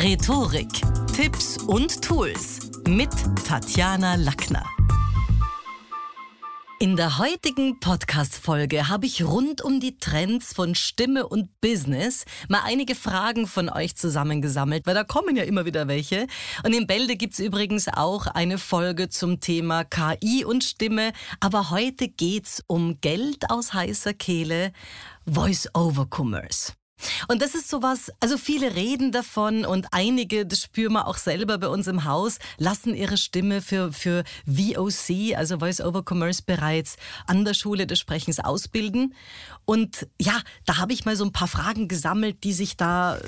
Rhetorik, Tipps und Tools mit Tatjana Lackner. In der heutigen Podcast-Folge habe ich rund um die Trends von Stimme und Business mal einige Fragen von euch zusammengesammelt, weil da kommen ja immer wieder welche. Und in Bälde gibt es übrigens auch eine Folge zum Thema KI und Stimme. Aber heute geht's um Geld aus heißer Kehle, Voice-over-Commerce. Und das ist sowas, also viele reden davon und einige, das spüren wir auch selber bei uns im Haus, lassen ihre Stimme für, für VOC, also Voice over Commerce, bereits an der Schule des Sprechens ausbilden. Und ja, da habe ich mal so ein paar Fragen gesammelt, die sich da äh,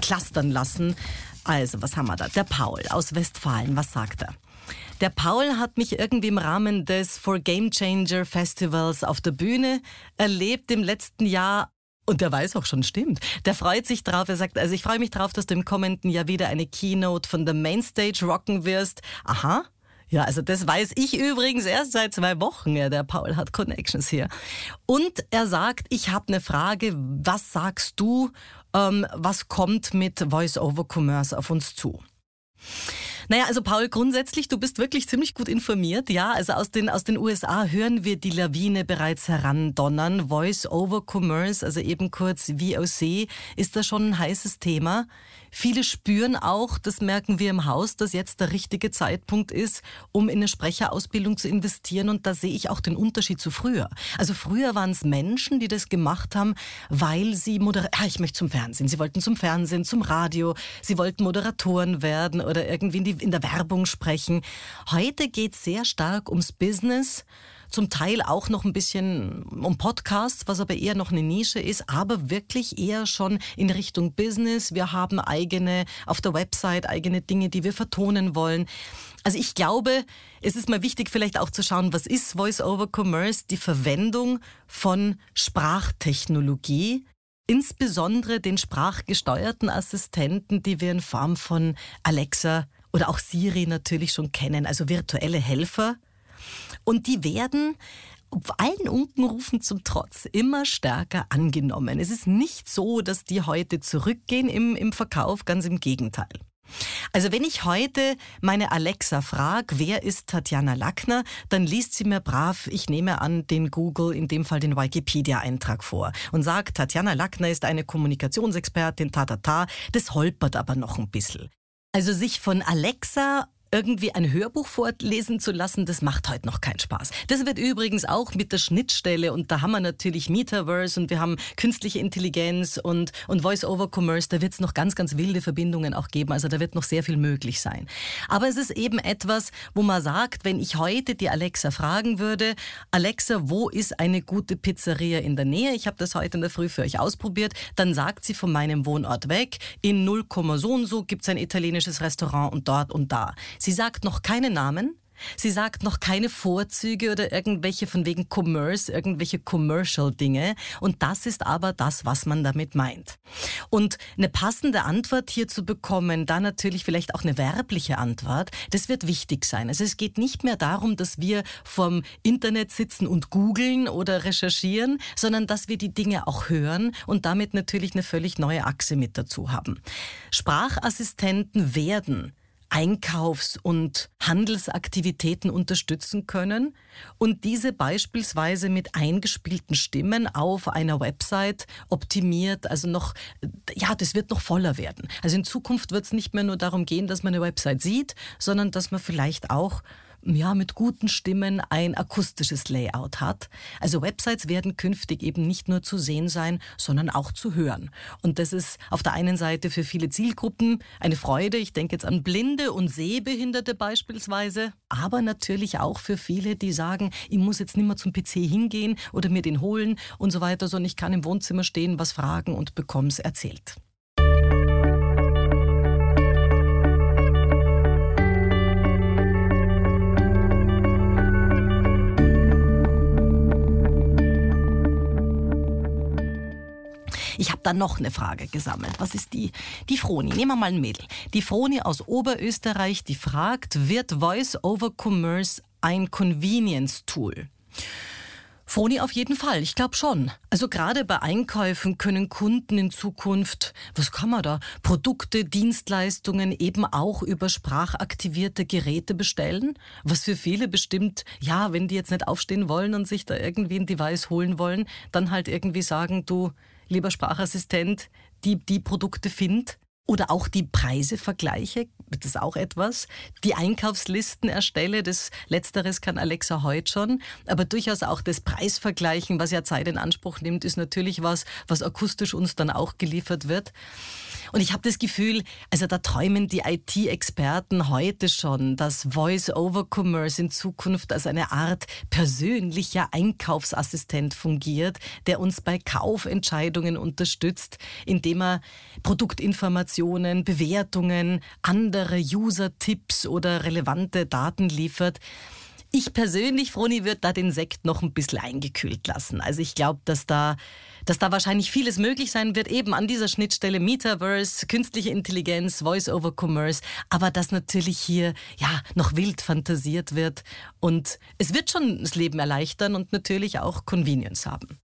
clustern lassen. Also, was haben wir da? Der Paul aus Westfalen, was sagt er? Der Paul hat mich irgendwie im Rahmen des For Game Changer Festivals auf der Bühne erlebt im letzten Jahr und der weiß auch schon, stimmt. Der freut sich drauf. Er sagt, also ich freue mich drauf, dass du im kommenden Jahr wieder eine Keynote von der Mainstage rocken wirst. Aha. Ja, also das weiß ich übrigens erst seit zwei Wochen. Ja, der Paul hat Connections hier. Und er sagt, ich habe eine Frage. Was sagst du? Ähm, was kommt mit Voice-over-Commerce auf uns zu? Naja, also Paul, grundsätzlich, du bist wirklich ziemlich gut informiert. Ja, also aus den, aus den USA hören wir die Lawine bereits herandonnern. Voice-over-Commerce, also eben kurz VOC, ist da schon ein heißes Thema. Viele spüren auch, das merken wir im Haus, dass jetzt der richtige Zeitpunkt ist, um in eine Sprecherausbildung zu investieren. Und da sehe ich auch den Unterschied zu früher. Also früher waren es Menschen, die das gemacht haben, weil sie moder ah, ich möchte zum Fernsehen. Sie wollten zum Fernsehen, zum Radio. Sie wollten Moderatoren werden oder irgendwie in, die, in der Werbung sprechen. Heute geht es sehr stark ums Business zum Teil auch noch ein bisschen um Podcasts, was aber eher noch eine Nische ist, aber wirklich eher schon in Richtung Business. Wir haben eigene, auf der Website eigene Dinge, die wir vertonen wollen. Also ich glaube, es ist mal wichtig vielleicht auch zu schauen, was ist Voice-over-Commerce? Die Verwendung von Sprachtechnologie, insbesondere den sprachgesteuerten Assistenten, die wir in Form von Alexa oder auch Siri natürlich schon kennen, also virtuelle Helfer, und die werden allen Unkenrufen zum Trotz immer stärker angenommen. Es ist nicht so, dass die heute zurückgehen im, im Verkauf, ganz im Gegenteil. Also wenn ich heute meine Alexa frage, wer ist Tatjana Lackner, dann liest sie mir brav, ich nehme an, den Google, in dem Fall den Wikipedia-Eintrag vor und sagt, Tatjana Lackner ist eine Kommunikationsexpertin, ta, ta, ta. Das holpert aber noch ein bisschen. Also sich von Alexa irgendwie ein Hörbuch vorlesen zu lassen, das macht heute noch keinen Spaß. Das wird übrigens auch mit der Schnittstelle und da haben wir natürlich Metaverse und wir haben künstliche Intelligenz und, und Voice-over-Commerce, da wird es noch ganz, ganz wilde Verbindungen auch geben. Also da wird noch sehr viel möglich sein. Aber es ist eben etwas, wo man sagt, wenn ich heute die Alexa fragen würde, Alexa, wo ist eine gute Pizzeria in der Nähe? Ich habe das heute in der Früh für euch ausprobiert. Dann sagt sie von meinem Wohnort weg, in 0, so und so gibt es ein italienisches Restaurant und dort und da. Sie sagt noch keine Namen. Sie sagt noch keine Vorzüge oder irgendwelche von wegen Commerce, irgendwelche Commercial-Dinge. Und das ist aber das, was man damit meint. Und eine passende Antwort hier zu bekommen, da natürlich vielleicht auch eine werbliche Antwort, das wird wichtig sein. Also es geht nicht mehr darum, dass wir vom Internet sitzen und googeln oder recherchieren, sondern dass wir die Dinge auch hören und damit natürlich eine völlig neue Achse mit dazu haben. Sprachassistenten werden Einkaufs- und Handelsaktivitäten unterstützen können und diese beispielsweise mit eingespielten Stimmen auf einer Website optimiert, also noch, ja, das wird noch voller werden. Also in Zukunft wird es nicht mehr nur darum gehen, dass man eine Website sieht, sondern dass man vielleicht auch ja, mit guten Stimmen ein akustisches Layout hat. Also Websites werden künftig eben nicht nur zu sehen sein, sondern auch zu hören. Und das ist auf der einen Seite für viele Zielgruppen eine Freude. Ich denke jetzt an Blinde und Sehbehinderte beispielsweise. Aber natürlich auch für viele, die sagen, ich muss jetzt nicht mehr zum PC hingehen oder mir den holen und so weiter, sondern ich kann im Wohnzimmer stehen, was fragen und bekomme es erzählt. Ich habe da noch eine Frage gesammelt. Was ist die? Die Froni. Nehmen wir mal ein Mädel. Die Froni aus Oberösterreich, die fragt, wird Voice over Commerce ein Convenience-Tool? Froni auf jeden Fall, ich glaube schon. Also gerade bei Einkäufen können Kunden in Zukunft, was kann man da, Produkte, Dienstleistungen eben auch über sprachaktivierte Geräte bestellen, was für viele bestimmt, ja, wenn die jetzt nicht aufstehen wollen und sich da irgendwie ein Device holen wollen, dann halt irgendwie sagen, du, lieber Sprachassistent, die, die Produkte find oder auch die Preise vergleiche, das ist auch etwas. Die Einkaufslisten erstelle, das Letzteres kann Alexa heute schon. Aber durchaus auch das Preisvergleichen, was ja Zeit in Anspruch nimmt, ist natürlich was, was akustisch uns dann auch geliefert wird. Und ich habe das Gefühl, also da träumen die IT-Experten heute schon, dass Voice-over-Commerce in Zukunft als eine Art persönlicher Einkaufsassistent fungiert, der uns bei Kaufentscheidungen unterstützt, indem er Produktinformationen, Bewertungen, andere User-Tipps oder relevante Daten liefert. Ich persönlich, Froni, würde da den Sekt noch ein bisschen eingekühlt lassen. Also ich glaube, dass da, dass da wahrscheinlich vieles möglich sein wird, eben an dieser Schnittstelle Metaverse, künstliche Intelligenz, Voice-over-Commerce, aber dass natürlich hier ja noch wild fantasiert wird und es wird schon das Leben erleichtern und natürlich auch Convenience haben.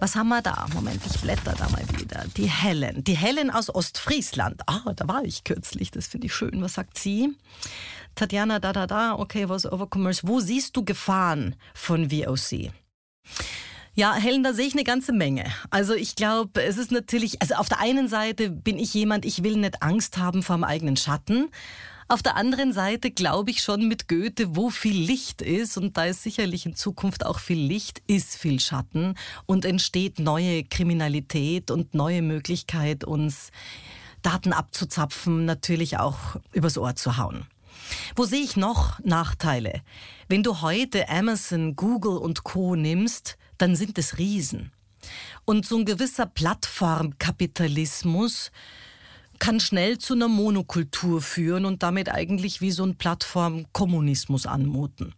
Was haben wir da? Moment, ich blätter da mal wieder. Die Helen. Die Helen aus Ostfriesland. Ah, da war ich kürzlich. Das finde ich schön. Was sagt sie? Tatjana, da, da, da. Okay, was Overcommerce. Wo siehst du Gefahren von VOC? Ja, Helen, da sehe ich eine ganze Menge. Also ich glaube, es ist natürlich, also auf der einen Seite bin ich jemand, ich will nicht Angst haben vor dem eigenen Schatten. Auf der anderen Seite glaube ich schon mit Goethe, wo viel Licht ist, und da ist sicherlich in Zukunft auch viel Licht, ist viel Schatten und entsteht neue Kriminalität und neue Möglichkeit, uns Daten abzuzapfen, natürlich auch übers Ohr zu hauen. Wo sehe ich noch Nachteile? Wenn du heute Amazon, Google und Co nimmst, dann sind es Riesen. Und so ein gewisser Plattformkapitalismus kann schnell zu einer Monokultur führen und damit eigentlich wie so ein Plattformkommunismus anmuten.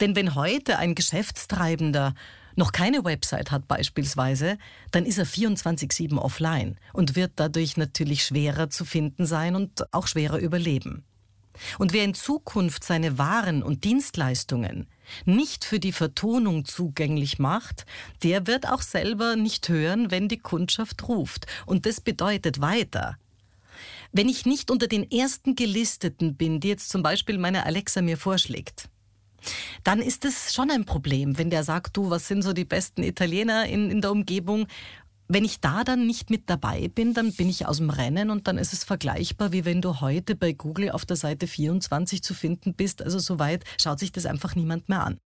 Denn wenn heute ein Geschäftstreibender noch keine Website hat beispielsweise, dann ist er 24/7 offline und wird dadurch natürlich schwerer zu finden sein und auch schwerer überleben. Und wer in Zukunft seine Waren und Dienstleistungen nicht für die Vertonung zugänglich macht, der wird auch selber nicht hören, wenn die Kundschaft ruft. Und das bedeutet weiter, wenn ich nicht unter den ersten Gelisteten bin, die jetzt zum Beispiel meine Alexa mir vorschlägt, dann ist es schon ein Problem, wenn der sagt, du, was sind so die besten Italiener in, in der Umgebung? Wenn ich da dann nicht mit dabei bin, dann bin ich aus dem Rennen und dann ist es vergleichbar, wie wenn du heute bei Google auf der Seite 24 zu finden bist. Also soweit schaut sich das einfach niemand mehr an.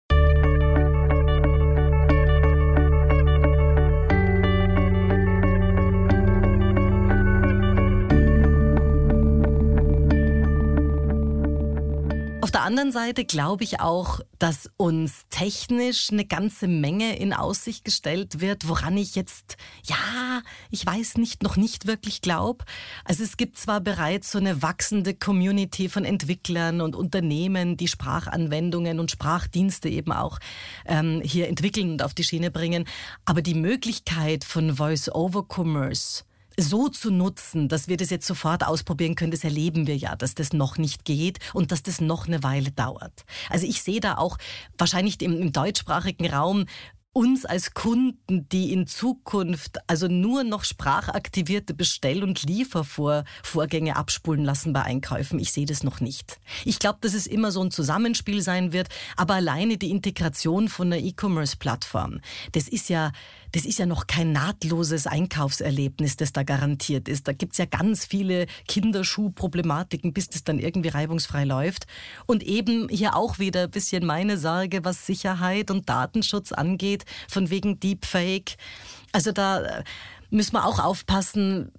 Auf der anderen Seite glaube ich auch, dass uns technisch eine ganze Menge in Aussicht gestellt wird, woran ich jetzt, ja, ich weiß nicht, noch nicht wirklich glaube. Also es gibt zwar bereits so eine wachsende Community von Entwicklern und Unternehmen, die Sprachanwendungen und Sprachdienste eben auch ähm, hier entwickeln und auf die Schiene bringen, aber die Möglichkeit von Voice-over-Commerce, so zu nutzen, dass wir das jetzt sofort ausprobieren können, das erleben wir ja, dass das noch nicht geht und dass das noch eine Weile dauert. Also ich sehe da auch wahrscheinlich im, im deutschsprachigen Raum uns als Kunden, die in Zukunft also nur noch sprachaktivierte Bestell- und Liefervorgänge abspulen lassen bei Einkäufen. Ich sehe das noch nicht. Ich glaube, dass es immer so ein Zusammenspiel sein wird, aber alleine die Integration von einer E-Commerce-Plattform, das ist ja das ist ja noch kein nahtloses Einkaufserlebnis, das da garantiert ist. Da gibt es ja ganz viele Kinderschuhproblematiken, bis das dann irgendwie reibungsfrei läuft. Und eben hier auch wieder ein bisschen meine Sorge, was Sicherheit und Datenschutz angeht, von wegen Deepfake. Also da müssen wir auch aufpassen.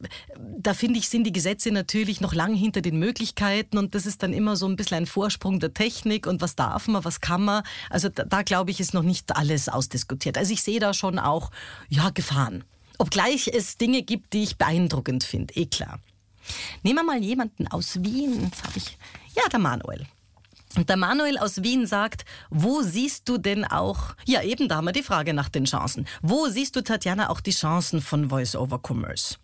Da finde ich, sind die Gesetze natürlich noch lang hinter den Möglichkeiten und das ist dann immer so ein bisschen ein Vorsprung der Technik und was darf man, was kann man. Also da, da glaube ich, ist noch nicht alles ausdiskutiert. Also ich sehe da schon auch, ja, Gefahren. Obgleich es Dinge gibt, die ich beeindruckend finde, eh klar. Nehmen wir mal jemanden aus Wien. Jetzt habe ich, ja, der Manuel. Und der Manuel aus Wien sagt, wo siehst du denn auch, ja eben da haben wir die Frage nach den Chancen. Wo siehst du, Tatjana, auch die Chancen von Voice-over-Commerce?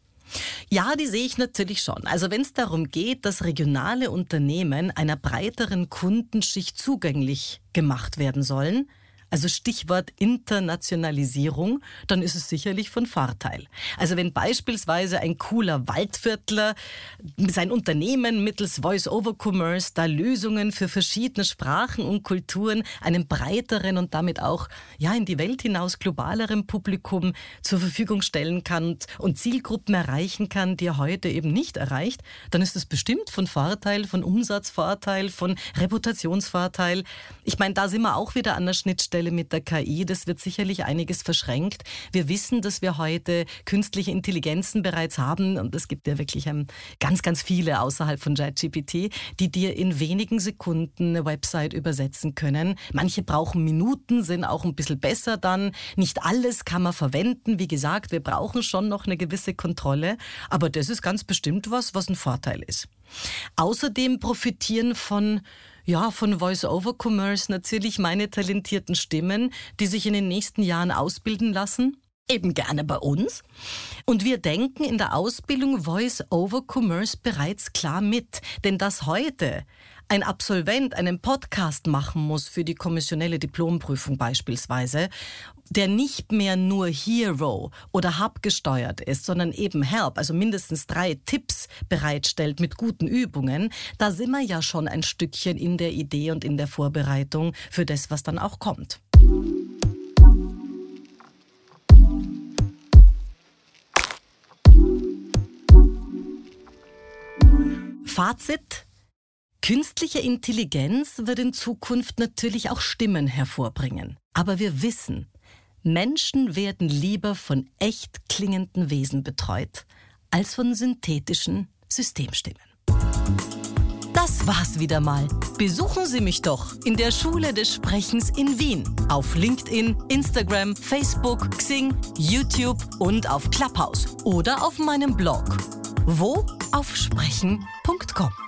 Ja, die sehe ich natürlich schon. Also wenn es darum geht, dass regionale Unternehmen einer breiteren Kundenschicht zugänglich gemacht werden sollen, also Stichwort Internationalisierung, dann ist es sicherlich von Vorteil. Also wenn beispielsweise ein cooler Waldviertler sein Unternehmen mittels Voice-over-Commerce da Lösungen für verschiedene Sprachen und Kulturen einem breiteren und damit auch ja in die Welt hinaus globaleren Publikum zur Verfügung stellen kann und Zielgruppen erreichen kann, die er heute eben nicht erreicht, dann ist es bestimmt von Vorteil, von Umsatzvorteil, von Reputationsvorteil. Ich meine, da sind wir auch wieder an der Schnittstelle Schnittstelle mit der KI, das wird sicherlich einiges verschränkt. Wir wissen, dass wir heute künstliche Intelligenzen bereits haben und es gibt ja wirklich ähm, ganz, ganz viele außerhalb von JetGPT, die dir in wenigen Sekunden eine Website übersetzen können. Manche brauchen Minuten, sind auch ein bisschen besser dann. Nicht alles kann man verwenden. Wie gesagt, wir brauchen schon noch eine gewisse Kontrolle, aber das ist ganz bestimmt was, was ein Vorteil ist. Außerdem profitieren von ja, von Voice-over-Commerce natürlich meine talentierten Stimmen, die sich in den nächsten Jahren ausbilden lassen. Eben gerne bei uns. Und wir denken in der Ausbildung Voice-over-Commerce bereits klar mit. Denn dass heute ein Absolvent einen Podcast machen muss für die kommissionelle Diplomprüfung beispielsweise, der nicht mehr nur Hero oder Hub gesteuert ist, sondern eben Help, also mindestens drei Tipps bereitstellt mit guten Übungen, da sind wir ja schon ein Stückchen in der Idee und in der Vorbereitung für das, was dann auch kommt. Fazit Künstliche Intelligenz wird in Zukunft natürlich auch Stimmen hervorbringen. Aber wir wissen, Menschen werden lieber von echt klingenden Wesen betreut, als von synthetischen Systemstimmen. Das war's wieder mal. Besuchen Sie mich doch in der Schule des Sprechens in Wien. Auf LinkedIn, Instagram, Facebook, Xing, YouTube und auf Clubhouse. Oder auf meinem Blog wo auf sprechen.com.